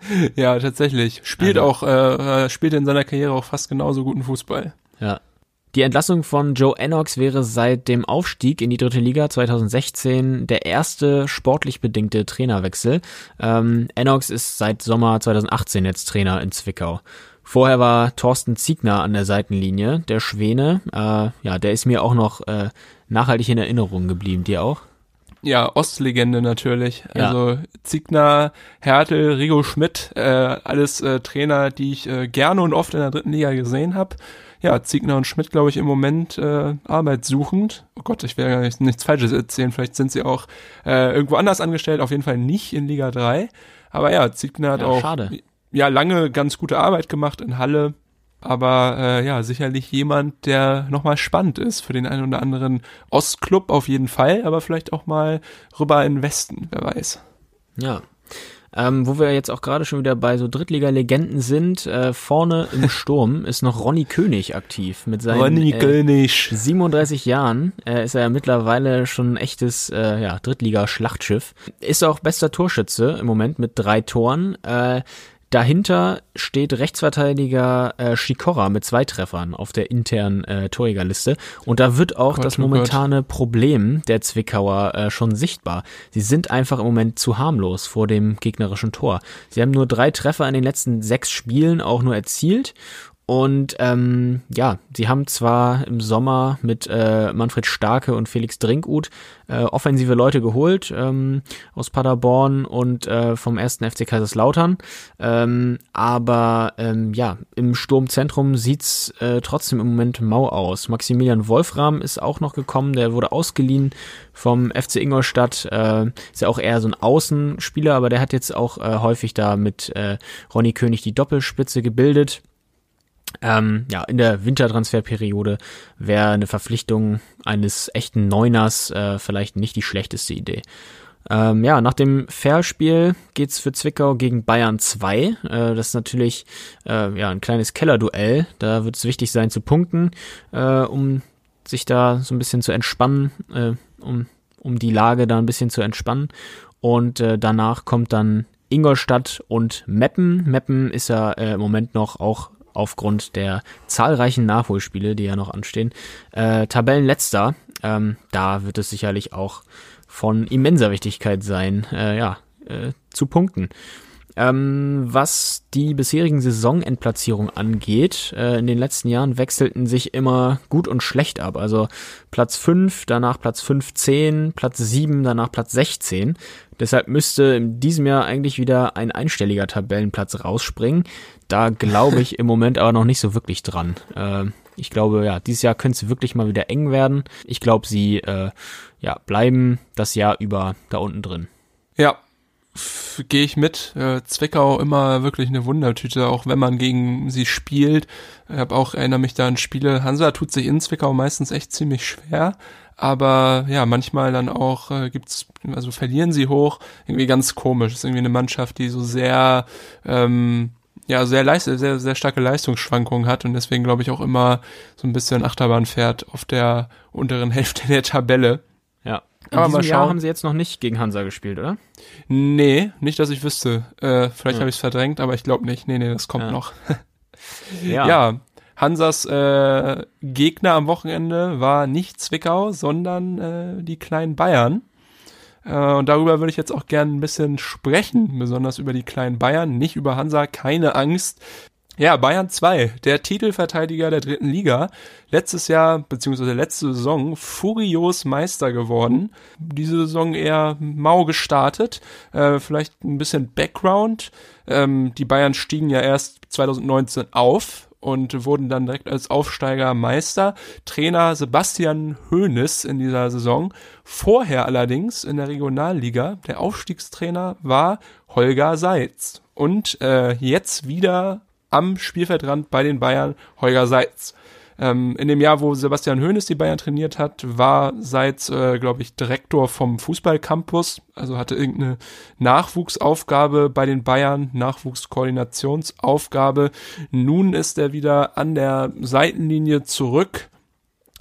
Speaker 2: [LAUGHS]
Speaker 1: Ja, tatsächlich. Spielt also. auch, äh, spielt in seiner Karriere auch fast genauso guten Fußball.
Speaker 2: Ja. Die Entlassung von Joe Ennox wäre seit dem Aufstieg in die dritte Liga 2016 der erste sportlich bedingte Trainerwechsel. Ähm, Ennox ist seit Sommer 2018 jetzt Trainer in Zwickau. Vorher war Thorsten Ziegner an der Seitenlinie, der Schwene. Äh, ja, der ist mir auch noch äh, nachhaltig in Erinnerung geblieben. Dir auch?
Speaker 1: Ja, Ostlegende natürlich.
Speaker 2: Ja.
Speaker 1: Also Ziegner, Hertel, Rigo Schmidt, äh, alles äh, Trainer, die ich äh, gerne und oft in der dritten Liga gesehen habe. Ja, Ziegner und Schmidt, glaube ich, im Moment äh, arbeitssuchend. Oh Gott, ich will ja nicht, nichts Falsches erzählen. Vielleicht sind sie auch äh, irgendwo anders angestellt, auf jeden Fall nicht in Liga 3. Aber ja, Ziegner hat
Speaker 2: Ja,
Speaker 1: auch
Speaker 2: schade.
Speaker 1: Ja lange ganz gute Arbeit gemacht in Halle. Aber äh, ja, sicherlich jemand, der nochmal spannend ist für den einen oder anderen Ostclub auf jeden Fall, aber vielleicht auch mal rüber in den Westen, wer weiß.
Speaker 2: Ja. Ähm, wo wir jetzt auch gerade schon wieder bei so Drittliga-Legenden sind, äh, vorne im [LAUGHS] Sturm ist noch Ronny König aktiv mit seinen
Speaker 1: Ronny
Speaker 2: äh,
Speaker 1: König.
Speaker 2: 37 Jahren äh, ist er ja mittlerweile schon ein echtes äh, ja, Drittliga-Schlachtschiff. Ist auch bester Torschütze im Moment mit drei Toren. Äh, dahinter steht Rechtsverteidiger äh, Shikora mit zwei Treffern auf der internen äh, Torjägerliste. Und da wird auch
Speaker 1: Gott,
Speaker 2: das
Speaker 1: oh
Speaker 2: momentane Problem der Zwickauer äh, schon sichtbar. Sie sind einfach im Moment zu harmlos vor dem gegnerischen Tor. Sie haben nur drei Treffer in den letzten sechs Spielen auch nur erzielt. Und ähm, ja, sie haben zwar im Sommer mit äh, Manfred Starke und Felix Drinkut äh, offensive Leute geholt ähm, aus Paderborn und äh, vom ersten FC Kaiserslautern, ähm, aber ähm, ja, im Sturmzentrum sieht's äh, trotzdem im Moment mau aus. Maximilian Wolfram ist auch noch gekommen, der wurde ausgeliehen vom FC Ingolstadt, äh, ist ja auch eher so ein Außenspieler, aber der hat jetzt auch äh, häufig da mit äh, Ronny König die Doppelspitze gebildet. Ähm, ja, in der Wintertransferperiode wäre eine Verpflichtung eines echten Neuners äh, vielleicht nicht die schlechteste Idee. Ähm, ja, nach dem Fairspiel geht's für Zwickau gegen Bayern 2. Äh, das ist natürlich äh, ja, ein kleines Kellerduell. Da wird es wichtig sein zu punkten, äh, um sich da so ein bisschen zu entspannen, äh, um, um die Lage da ein bisschen zu entspannen. Und äh, danach kommt dann Ingolstadt und Meppen. Meppen ist ja im Moment noch auch aufgrund der zahlreichen Nachholspiele, die ja noch anstehen, äh, Tabellenletzter. Ähm, da wird es sicherlich auch von immenser Wichtigkeit sein, äh, ja, äh, zu punkten. Ähm, was die bisherigen Saisonendplatzierungen angeht, äh, in den letzten Jahren wechselten sich immer gut und schlecht ab. Also Platz 5, danach Platz 15, Platz 7, danach Platz 16. Deshalb müsste in diesem Jahr eigentlich wieder ein einstelliger Tabellenplatz rausspringen. Da glaube ich im Moment aber noch nicht so wirklich dran. Äh, ich glaube, ja, dieses Jahr könnte es wirklich mal wieder eng werden. Ich glaube, sie äh, ja, bleiben das Jahr über da unten drin.
Speaker 1: Ja, gehe ich mit. Äh, Zwickau immer wirklich eine Wundertüte, auch wenn man gegen sie spielt. Ich habe auch erinnere mich da an Spiele. Hansa tut sich in Zwickau meistens echt ziemlich schwer, aber ja, manchmal dann auch äh, gibt's, also verlieren sie hoch, irgendwie ganz komisch. ist irgendwie eine Mannschaft, die so sehr ähm, ja, sehr, leist sehr, sehr starke Leistungsschwankungen hat und deswegen glaube ich auch immer so ein bisschen Achterbahn fährt auf der unteren [LAUGHS] Hälfte der Tabelle.
Speaker 2: Ja. In
Speaker 1: Aber
Speaker 2: diesem
Speaker 1: mal
Speaker 2: Jahr haben sie jetzt noch nicht gegen Hansa gespielt, oder?
Speaker 1: Nee, nicht, dass ich wüsste. Äh, vielleicht
Speaker 2: Ja.
Speaker 1: habe ich es verdrängt, aber ich glaube nicht. Nee, nee, das kommt
Speaker 2: Ja.
Speaker 1: noch. [LAUGHS] Ja. Hansas äh, Gegner am Wochenende war nicht Zwickau, sondern äh, die kleinen Bayern. Äh, und darüber würde ich jetzt auch gerne ein bisschen sprechen, besonders über die kleinen Bayern, nicht über Hansa, keine Angst. Ja, Bayern 2, der Titelverteidiger der dritten Liga, letztes Jahr beziehungsweise letzte Saison furios Meister geworden. Diese Saison eher mau gestartet. Äh, vielleicht ein bisschen Background. Ähm, die Bayern stiegen ja erst 2019 auf und wurden dann direkt als Aufsteiger Meister. Trainer Sebastian Hoeneß in dieser Saison. Vorher allerdings in der Regionalliga, der Aufstiegstrainer war Holger Seitz. Und äh, jetzt wieder am Spielfeldrand bei den Bayern Holger Seitz. Ähm, in dem Jahr, wo Sebastian Hoeneß die Bayern trainiert hat, war Seitz, äh, glaube ich, Direktor vom Fußballcampus, also hatte irgendeine Nachwuchsaufgabe bei den Bayern, Nachwuchskoordinationsaufgabe. Nun ist er wieder an der Seitenlinie zurück,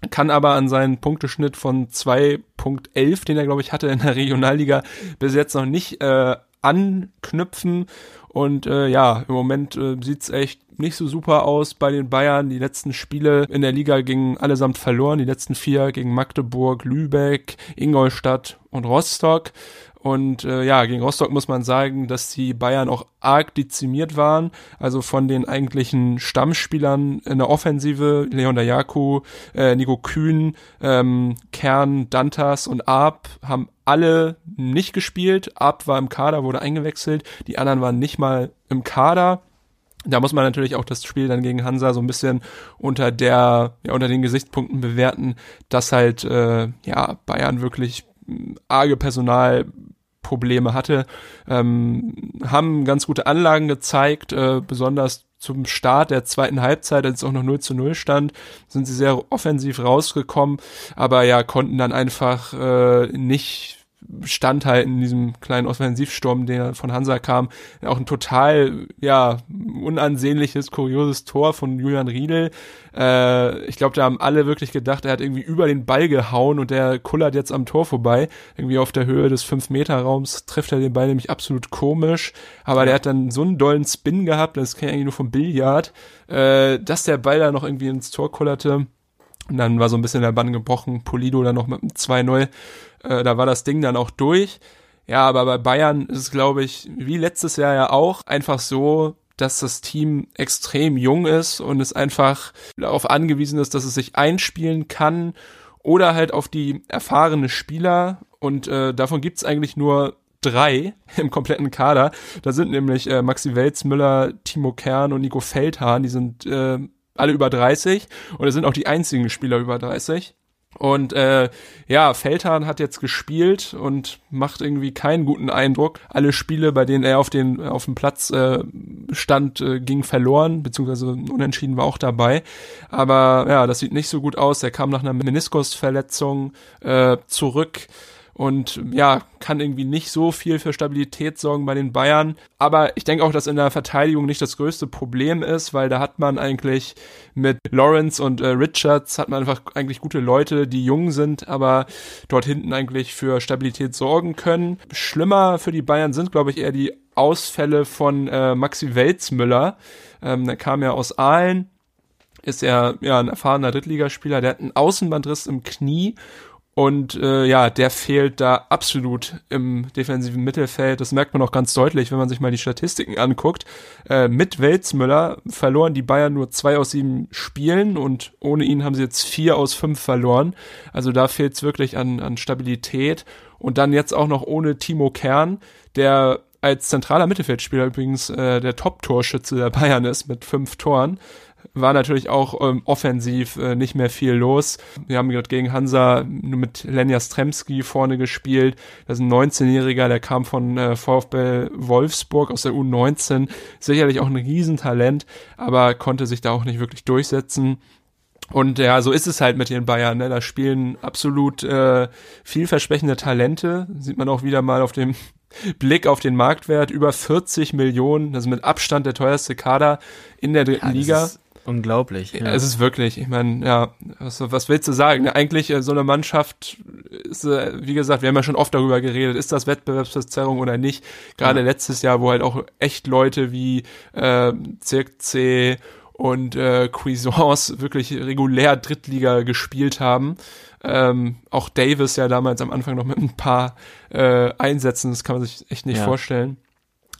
Speaker 1: kann aber an seinen Punkteschnitt von 2.11, den er, glaube ich, hatte in der Regionalliga, bis jetzt noch nicht äh, anknüpfen. Und äh, ja, im Moment äh, sieht's echt nicht so super aus bei den Bayern. Die letzten Spiele in der Liga gingen allesamt verloren. Die letzten vier gegen Magdeburg, Lübeck, Ingolstadt und Rostock. Und äh, ja, gegen Rostock muss man sagen, dass die Bayern auch arg dezimiert waren. Also von den eigentlichen Stammspielern in der Offensive, Leon Dayaku, äh, Nico Kühn, ähm, Kern, Dantas und Arp haben alle nicht gespielt. Ab war im Kader, wurde eingewechselt. Die anderen waren nicht mal im Kader. Da muss man natürlich auch das Spiel dann gegen Hansa so ein bisschen unter der, ja, unter den Gesichtspunkten bewerten, dass halt, äh, ja, Bayern wirklich arge Personalprobleme hatte, ähm, haben ganz gute Anlagen gezeigt, äh, besonders zum Start der zweiten Halbzeit, als es auch noch 0 zu 0 stand, sind sie sehr offensiv rausgekommen, aber ja, konnten dann einfach äh, nicht standhalten in diesem kleinen Offensivsturm, der von Hansa kam. Auch ein total, ja, unansehnliches, kurioses Tor von Julian Riedel. Äh, ich glaube, da haben alle wirklich gedacht, er hat irgendwie über den Ball gehauen und der kullert jetzt am Tor vorbei. Irgendwie auf der Höhe des 5-Meter-Raums trifft er den Ball nämlich absolut komisch. Aber der hat dann so einen dollen Spin gehabt, das kenne ich eigentlich nur vom Billard, äh, dass der Ball da noch irgendwie ins Tor kullerte. Und dann war so ein bisschen der Bann gebrochen. Polido dann noch mit einem 2-0. Äh, da war das Ding dann auch durch. Ja, aber bei Bayern ist es, glaube ich, wie letztes Jahr ja auch, einfach so, dass das Team extrem jung ist und es einfach darauf angewiesen ist, dass es sich einspielen kann oder halt auf die erfahrene Spieler. Und äh, davon gibt's eigentlich nur drei [LAUGHS] im kompletten Kader. Da sind nämlich äh, Maxi Welzmüller, Timo Kern und Nico Feldhahn. Die sind äh, alle über 30 und es sind auch die einzigen Spieler über 30. Und äh, ja, Feldhahn hat jetzt gespielt und macht irgendwie keinen guten Eindruck. Alle Spiele, bei denen er auf den auf dem Platz äh, stand, äh, ging verloren, beziehungsweise unentschieden war auch dabei. Aber ja, das sieht nicht so gut aus. Er kam nach einer Meniskusverletzung äh, zurück und ja, kann irgendwie nicht so viel für Stabilität sorgen bei den Bayern. Aber ich denke auch, dass in der Verteidigung nicht das größte Problem ist, weil da hat man eigentlich mit Lawrence und äh, Richards hat man einfach eigentlich gute Leute, die jung sind, aber dort hinten eigentlich für Stabilität sorgen können. Schlimmer für die Bayern sind, glaube ich, eher die Ausfälle von äh, Maxi Welzmüller. Ähm, der kam ja aus Aalen, ist er ja ein erfahrener Drittligaspieler, der hat einen Außenbandriss im Knie und äh, ja, der fehlt da absolut im defensiven Mittelfeld. Das merkt man auch ganz deutlich, wenn man sich mal die Statistiken anguckt. Äh, mit Welzmüller verloren die Bayern nur zwei aus sieben Spielen und ohne ihn haben sie jetzt vier aus fünf verloren. Also da fehlt es wirklich an, an Stabilität. Und dann jetzt auch noch ohne Timo Kern, der als zentraler Mittelfeldspieler übrigens äh, der Top-Torschütze der Bayern ist mit fünf Toren war natürlich auch ähm, offensiv äh, nicht mehr viel los. Wir haben gerade gegen Hansa nur mit Lenja Stremski vorne gespielt. Das ist ein 19-Jähriger, der kam von äh, VfB Wolfsburg aus der U19. Sicherlich auch ein Riesentalent, aber konnte sich da auch nicht wirklich durchsetzen. Und ja, so ist es halt mit den Bayern. Ne? Da spielen absolut äh, vielversprechende Talente. Sieht man auch wieder mal auf dem [LAUGHS] Blick auf den Marktwert. Über 40 Millionen. Das ist mit Abstand der teuerste Kader in der dritten ja, Liga.
Speaker 2: Unglaublich.
Speaker 1: Ja. Es ist wirklich, ich meine, ja, was, was willst du sagen? Eigentlich äh, so eine Mannschaft ist, äh, wie gesagt, wir haben ja schon oft darüber geredet, ist das Wettbewerbsverzerrung oder nicht? Gerade ja. letztes Jahr, wo halt auch echt Leute wie äh, C und äh, Cuisance wirklich regulär Drittliga gespielt haben. Ähm, auch Davis ja damals am Anfang noch mit ein paar äh, Einsätzen, das kann man sich echt nicht ja. vorstellen.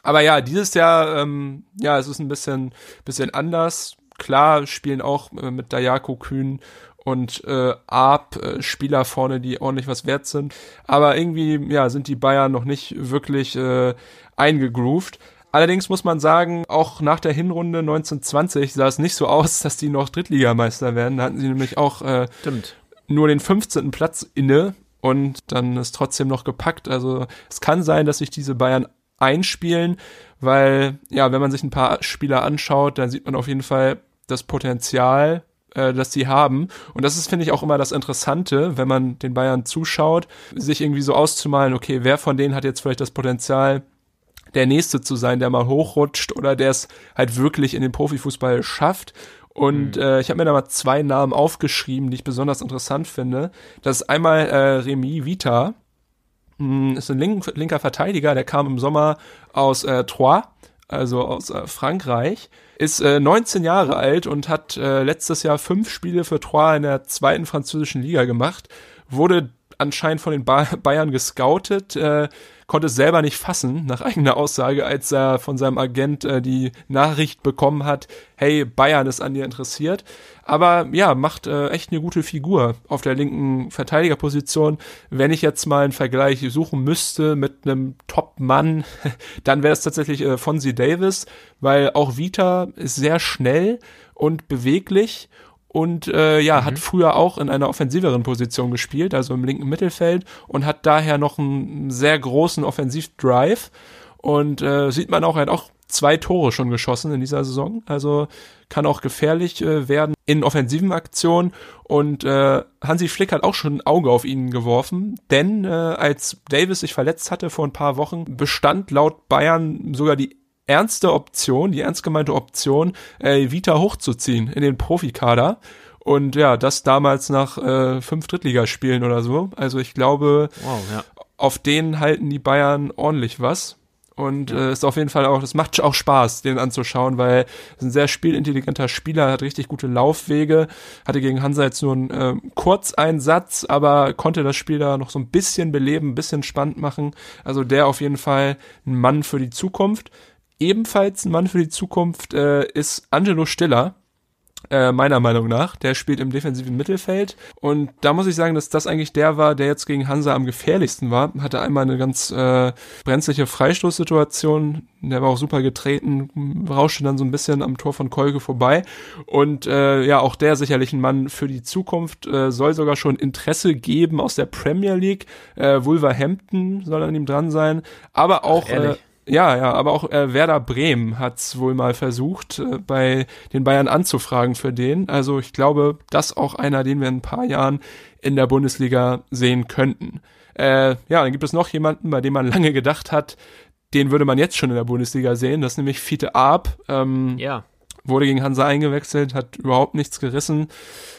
Speaker 1: Aber ja, dieses Jahr, ähm, ja, es ist ein bisschen, bisschen anders klar spielen auch äh, mit Dayako Kühn und äh, Arp äh, Spieler vorne, die ordentlich was wert sind. Aber irgendwie, ja, sind die Bayern noch nicht wirklich äh, eingegroovt. Allerdings muss man sagen, auch nach der Hinrunde 1920 sah es nicht so aus, dass die noch Drittligameister werden. Da hatten sie nämlich auch äh, nur den 15. Platz inne und dann ist trotzdem noch gepackt. Also es kann sein, dass sich diese Bayern einspielen, weil ja, wenn man sich ein paar Spieler anschaut, dann sieht man auf jeden Fall, das Potenzial, äh, das sie haben. Und das ist, finde ich, auch immer das Interessante, wenn man den Bayern zuschaut, sich irgendwie so auszumalen, okay, wer von denen hat jetzt vielleicht das Potenzial, der Nächste zu sein, der mal hochrutscht oder der es halt wirklich in den Profifußball schafft. Und mhm. äh, ich habe mir da mal zwei Namen aufgeschrieben, die ich besonders interessant finde. Das ist einmal äh, Remy Vita, mh, hm, ist ein link linker Verteidiger, der kam im Sommer aus äh, Troyes, also aus äh, Frankreich ist äh, 19 Jahre alt und hat äh, letztes Jahr fünf Spiele für Troyes in der zweiten französischen Liga gemacht, wurde anscheinend von den ba Bayern gescoutet, äh, konnte es selber nicht fassen, nach eigener Aussage, als er von seinem Agent äh, die Nachricht bekommen hat, hey, Bayern ist an dir interessiert. Aber ja, macht äh, echt eine gute Figur auf der linken Verteidigerposition. Wenn ich jetzt mal einen Vergleich suchen müsste mit einem Top-Mann, [LAUGHS] dann wäre es tatsächlich äh, Fonzie Davis, weil auch Vita ist sehr schnell und beweglich und äh, ja, mhm. hat früher auch in einer offensiveren Position gespielt, also im linken Mittelfeld und hat daher noch einen sehr großen Offensivdrive. Und äh, sieht man auch, er hat auch zwei Tore schon geschossen in dieser Saison, also kann auch gefährlich äh, werden in offensiven Aktionen. Und äh, Hansi Flick hat auch schon ein Auge auf ihn geworfen, denn äh, als Davis sich verletzt hatte vor ein paar Wochen, bestand laut Bayern sogar die ernste Option, die ernst gemeinte Option, äh, Vita hochzuziehen in den Profikader. Und ja, das damals nach äh, fünf Drittligaspielen oder so. Also ich glaube, wow, ja. auf denen halten die Bayern ordentlich was. Und ja. äh, ist auf jeden Fall auch, das macht auch Spaß, den anzuschauen, weil ist ein sehr spielintelligenter Spieler, hat richtig gute Laufwege, hatte gegen Hansa jetzt nur einen äh, Kurzeinsatz, aber konnte das Spiel da noch so ein bisschen beleben, ein bisschen spannend machen. Also der auf jeden Fall ein Mann für die Zukunft. Ebenfalls ein Mann für die Zukunft äh, ist Angelo Stiller, äh, meiner Meinung nach. Der spielt im defensiven Mittelfeld. Und da muss ich sagen, dass das eigentlich der war, der jetzt gegen Hansa am gefährlichsten war. Hatte einmal eine ganz äh, brenzliche Freistoßsituation. Der war auch super getreten, rauschte dann so ein bisschen am Tor von Kolke vorbei. Und äh, ja, auch der sicherlich ein Mann für die Zukunft. Äh, soll sogar schon Interesse geben aus der Premier League. Äh, Wolverhampton soll an ihm dran sein. Aber auch... Ach, ja, ja, aber auch äh, Werder Bremen hat's wohl mal versucht, äh, bei den Bayern anzufragen für den. Also ich glaube, das auch einer, den wir in ein paar Jahren in der Bundesliga sehen könnten. Äh, ja, dann gibt es noch jemanden, bei dem man lange gedacht hat, den würde man jetzt schon in der Bundesliga sehen. Das ist nämlich Fiete Arp. Ähm, ja. Wurde gegen Hansa eingewechselt, hat überhaupt nichts gerissen.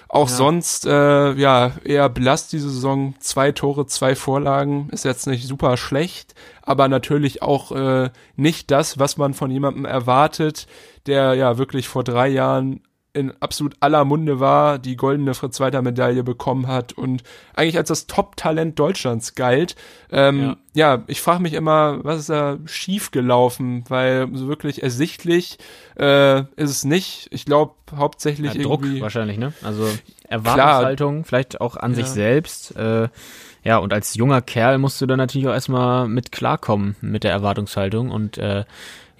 Speaker 1: Auch ja. sonst, äh, ja, eher blass diese Saison. Zwei Tore, zwei Vorlagen. Ist jetzt nicht super schlecht, aber natürlich auch äh, nicht das, was man von jemandem erwartet, der ja wirklich vor drei Jahren in absolut aller Munde war, die goldene Fritz-Walter-Medaille bekommen hat und eigentlich als das Top-Talent Deutschlands galt. Ähm, ja. ja, ich frage mich immer, was ist da schief gelaufen, weil so wirklich ersichtlich äh, ist es nicht. Ich glaube hauptsächlich ja,
Speaker 2: Druck
Speaker 1: irgendwie
Speaker 2: wahrscheinlich, ne? Also Erwartungshaltung, Klar. vielleicht auch an ja. sich selbst. Äh, ja, und als junger Kerl musst du dann natürlich auch erstmal mit klarkommen mit der Erwartungshaltung und äh,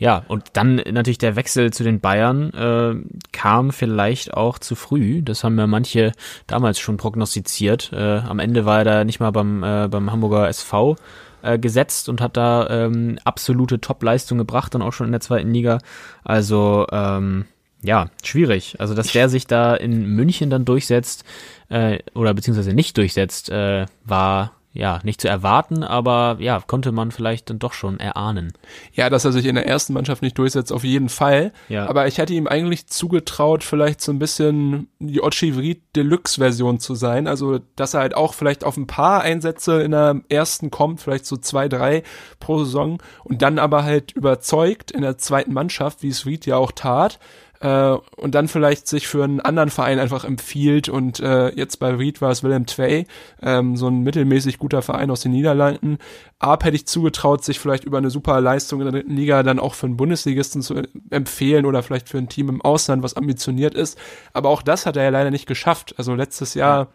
Speaker 2: ja, und dann natürlich der Wechsel zu den Bayern äh, kam vielleicht auch zu früh. Das haben ja manche damals schon prognostiziert. Äh, am Ende war er da nicht mal beim, äh, beim Hamburger SV äh, gesetzt und hat da ähm, absolute Top-Leistung gebracht, dann auch schon in der zweiten Liga. Also ähm, ja, schwierig. Also dass der sich da in München dann durchsetzt äh, oder beziehungsweise nicht durchsetzt, äh, war ja, nicht zu erwarten, aber ja, konnte man vielleicht dann doch schon erahnen.
Speaker 1: Ja, dass er sich in der ersten Mannschaft nicht durchsetzt, auf jeden Fall. Ja. Aber ich hätte ihm eigentlich zugetraut, vielleicht so ein bisschen die Ochivrit Deluxe-Version zu sein. Also, dass er halt auch vielleicht auf ein paar Einsätze in der ersten kommt, vielleicht so zwei, drei pro Saison und dann aber halt überzeugt in der zweiten Mannschaft, wie es Reed ja auch tat äh, und dann vielleicht sich für einen anderen Verein einfach empfiehlt und äh, jetzt bei Reed war es Willem Twey, ähm, so ein mittelmäßig guter Verein aus den Niederlanden. Ab hätte ich zugetraut, sich vielleicht über eine super Leistung in der dritten Liga dann auch für einen Bundesligisten zu empfehlen oder vielleicht für ein Team im Ausland, was ambitioniert ist. Aber auch das hat er ja leider nicht geschafft. Also letztes Jahr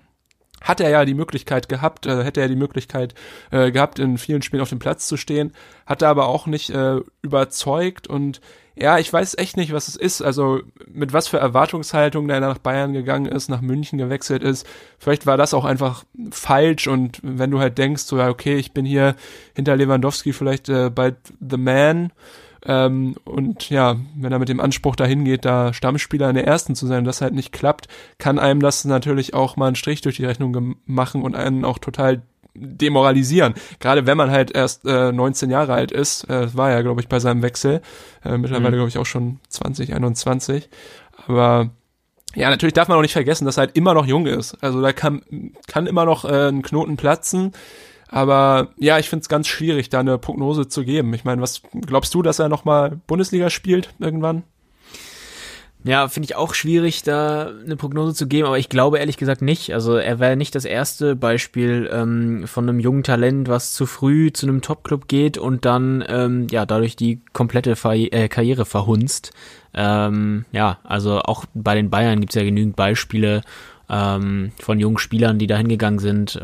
Speaker 1: hat er ja die Möglichkeit gehabt, äh, hätte er die Möglichkeit äh, gehabt, in vielen Spielen auf dem Platz zu stehen, hat er aber auch nicht äh, überzeugt und ja, ich weiß echt nicht, was es ist. Also mit was für Erwartungshaltung der nach Bayern gegangen ist, nach München gewechselt ist. Vielleicht war das auch einfach falsch und wenn du halt denkst, so ja, okay, ich bin hier hinter Lewandowski vielleicht äh, bald The Man. Ähm, und ja, wenn er mit dem Anspruch dahin geht, da Stammspieler in der ersten zu sein und das halt nicht klappt, kann einem das natürlich auch mal einen Strich durch die Rechnung machen und einen auch total demoralisieren. Gerade wenn man halt erst äh, 19 Jahre alt ist, äh, war ja, glaube ich, bei seinem Wechsel. Äh, mittlerweile, mhm. glaube ich, auch schon 20, 21. Aber ja, natürlich darf man auch nicht vergessen, dass er halt immer noch jung ist. Also da kann, kann immer noch äh, ein Knoten platzen. Aber ja, ich finde es ganz schwierig, da eine Prognose zu geben. Ich meine, was glaubst du, dass er nochmal Bundesliga spielt irgendwann?
Speaker 2: Ja, finde ich auch schwierig, da eine Prognose zu geben, aber ich glaube ehrlich gesagt nicht. Also er wäre nicht das erste Beispiel ähm, von einem jungen Talent, was zu früh zu einem Topclub geht und dann ähm, ja dadurch die komplette Ver äh, Karriere verhunzt. Ähm, ja, also auch bei den Bayern gibt's ja genügend Beispiele ähm, von jungen Spielern, die da hingegangen sind.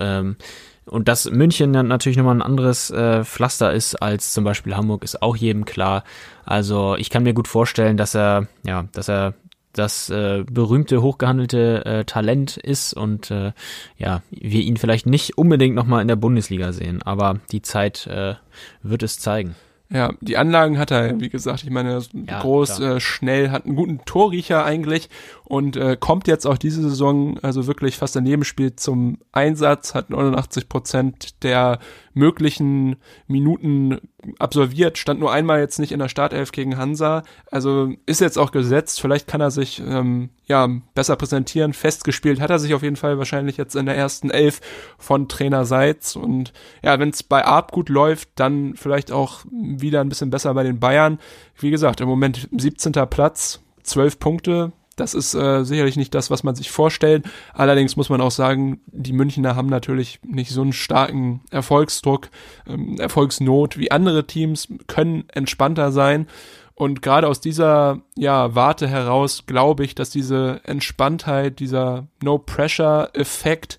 Speaker 2: Und dass München natürlich nochmal ein anderes äh, Pflaster ist als zum Beispiel Hamburg, ist auch jedem klar. Also ich kann mir gut vorstellen, dass er, ja, dass er das äh, berühmte, hochgehandelte äh, Talent ist und äh, ja, wir ihn vielleicht nicht unbedingt nochmal in der Bundesliga sehen, aber die Zeit äh, wird es zeigen.
Speaker 1: Ja, die Anlagen hat er, wie gesagt, ich meine, ja, groß, äh, schnell, hat einen guten Torriecher eigentlich und äh, kommt jetzt auch diese Saison also wirklich fast daneben Spiel zum Einsatz, hat 89 Prozent der möglichen Minuten absolviert, stand nur einmal jetzt nicht in der Startelf gegen Hansa, also ist jetzt auch gesetzt, vielleicht kann er sich ähm, ja besser präsentieren, festgespielt hat er sich auf jeden Fall wahrscheinlich jetzt in der ersten Elf von Trainer Seitz und ja, wenn es bei Arp gut läuft, dann vielleicht auch wieder ein bisschen besser bei den Bayern. Wie gesagt, im Moment 17. Platz, 12 Punkte, das ist äh, sicherlich nicht das, was man sich vorstellt. Allerdings muss man auch sagen, die Münchner haben natürlich nicht so einen starken Erfolgsdruck, ähm, Erfolgsnot wie andere Teams, können entspannter sein. Und gerade aus dieser ja, Warte heraus glaube ich, dass diese Entspanntheit, dieser No-Pressure-Effekt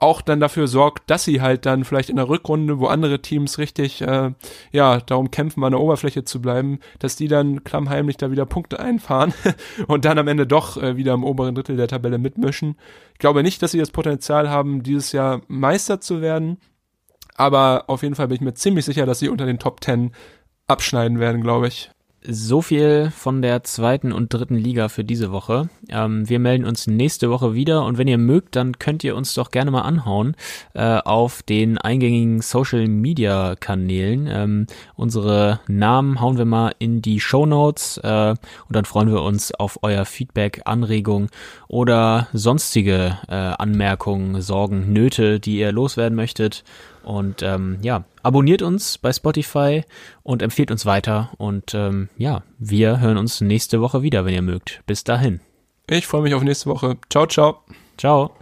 Speaker 1: auch dann dafür sorgt, dass sie halt dann vielleicht in der Rückrunde, wo andere Teams richtig äh, ja darum kämpfen, an der Oberfläche zu bleiben, dass die dann klammheimlich da wieder Punkte einfahren [LAUGHS] und dann am Ende doch äh, wieder im oberen Drittel der Tabelle mitmischen. Ich glaube nicht, dass sie das Potenzial haben, dieses Jahr Meister zu werden, aber auf jeden Fall bin ich mir ziemlich sicher, dass sie unter den Top Ten abschneiden werden, glaube ich.
Speaker 2: So viel von der zweiten und dritten Liga für diese Woche. Ähm, wir melden uns nächste Woche wieder und wenn ihr mögt, dann könnt ihr uns doch gerne mal anhauen äh, auf den eingängigen Social Media Kanälen. Ähm, unsere Namen hauen wir mal in die Show Notes äh, und dann freuen wir uns auf euer Feedback, Anregung oder sonstige äh, Anmerkungen, Sorgen, Nöte, die ihr loswerden möchtet. Und ähm, ja, abonniert uns bei Spotify und empfiehlt uns weiter. Und ähm, ja, wir hören uns nächste Woche wieder, wenn ihr mögt. Bis dahin.
Speaker 1: Ich freue mich auf nächste Woche. Ciao, ciao.
Speaker 2: Ciao.